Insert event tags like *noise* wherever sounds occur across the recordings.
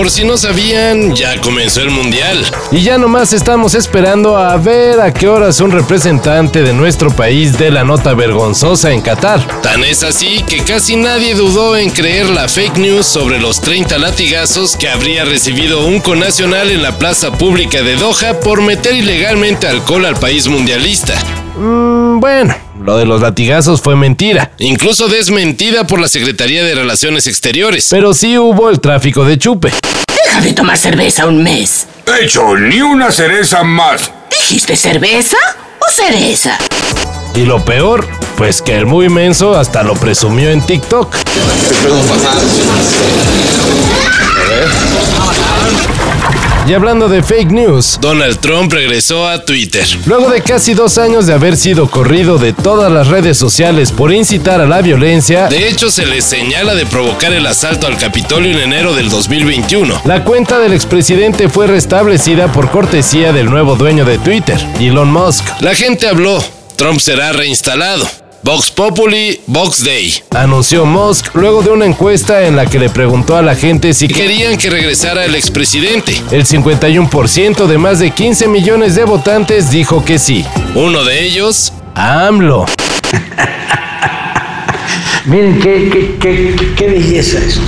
Por si no sabían, ya comenzó el mundial. Y ya nomás estamos esperando a ver a qué horas un representante de nuestro país dé la nota vergonzosa en Qatar. Tan es así que casi nadie dudó en creer la fake news sobre los 30 latigazos que habría recibido un conacional en la plaza pública de Doha por meter ilegalmente alcohol al país mundialista. Mmm, bueno, lo de los latigazos fue mentira. Incluso desmentida por la Secretaría de Relaciones Exteriores. Pero sí hubo el tráfico de chupe. Deja de tomar cerveza un mes. Hecho, ni una cereza más. ¿Dijiste cerveza o cereza? Y lo peor, pues que el muy inmenso hasta lo presumió en TikTok. Y hablando de fake news, Donald Trump regresó a Twitter. Luego de casi dos años de haber sido corrido de todas las redes sociales por incitar a la violencia, de hecho se le señala de provocar el asalto al Capitolio en enero del 2021. La cuenta del expresidente fue restablecida por cortesía del nuevo dueño de Twitter, Elon Musk. La gente habló, Trump será reinstalado. Vox Populi, Vox Day. Anunció Musk luego de una encuesta en la que le preguntó a la gente si querían que regresara el expresidente. El 51% de más de 15 millones de votantes dijo que sí. Uno de ellos, AMLO. *laughs* Miren qué, qué, qué, qué belleza es.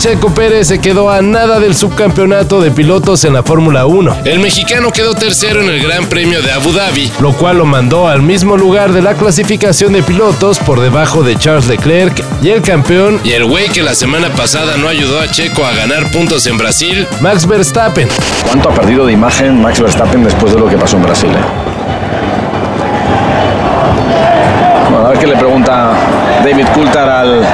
Checo Pérez se quedó a nada del subcampeonato de pilotos en la Fórmula 1. El mexicano quedó tercero en el Gran Premio de Abu Dhabi, lo cual lo mandó al mismo lugar de la clasificación de pilotos por debajo de Charles Leclerc y el campeón y el güey que la semana pasada no ayudó a Checo a ganar puntos en Brasil, Max Verstappen. ¿Cuánto ha perdido de imagen Max Verstappen después de lo que pasó en Brasil? Eh? Bueno, a ver qué le pregunta David Coulthard al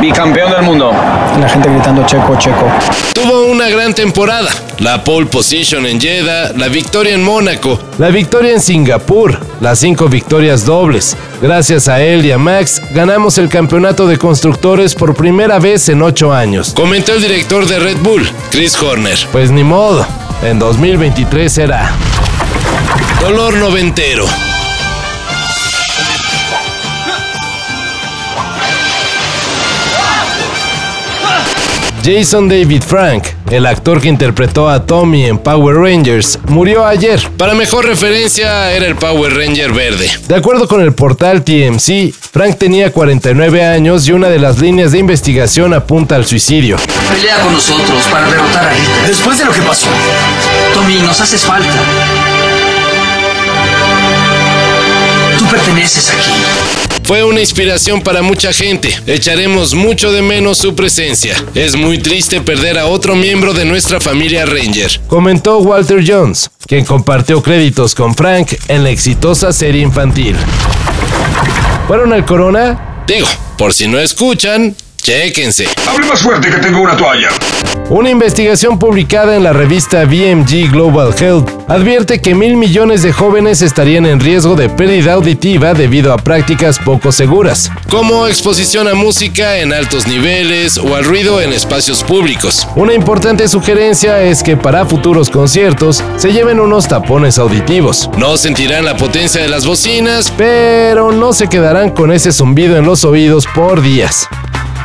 bicampeón del mundo. La gente gritando checo, checo. Tuvo una gran temporada. La pole position en Jeddah, la victoria en Mónaco, la victoria en Singapur, las cinco victorias dobles. Gracias a él y a Max, ganamos el campeonato de constructores por primera vez en ocho años. Comentó el director de Red Bull, Chris Horner. Pues ni modo, en 2023 será. Dolor noventero. Jason David Frank, el actor que interpretó a Tommy en Power Rangers, murió ayer. Para mejor referencia, era el Power Ranger verde. De acuerdo con el portal TMC, Frank tenía 49 años y una de las líneas de investigación apunta al suicidio. Pelea con nosotros para derrotar a Hitler. Después de lo que pasó, Tommy, nos haces falta. Tú perteneces aquí. Fue una inspiración para mucha gente. Echaremos mucho de menos su presencia. Es muy triste perder a otro miembro de nuestra familia Ranger. Comentó Walter Jones, quien compartió créditos con Frank en la exitosa serie infantil. ¿Fueron al Corona? Digo, por si no escuchan, Chéquense. Hable más fuerte que tengo una toalla. Una investigación publicada en la revista BMG Global Health advierte que mil millones de jóvenes estarían en riesgo de pérdida auditiva debido a prácticas poco seguras, como exposición a música en altos niveles o al ruido en espacios públicos. Una importante sugerencia es que para futuros conciertos se lleven unos tapones auditivos. No sentirán la potencia de las bocinas, pero no se quedarán con ese zumbido en los oídos por días.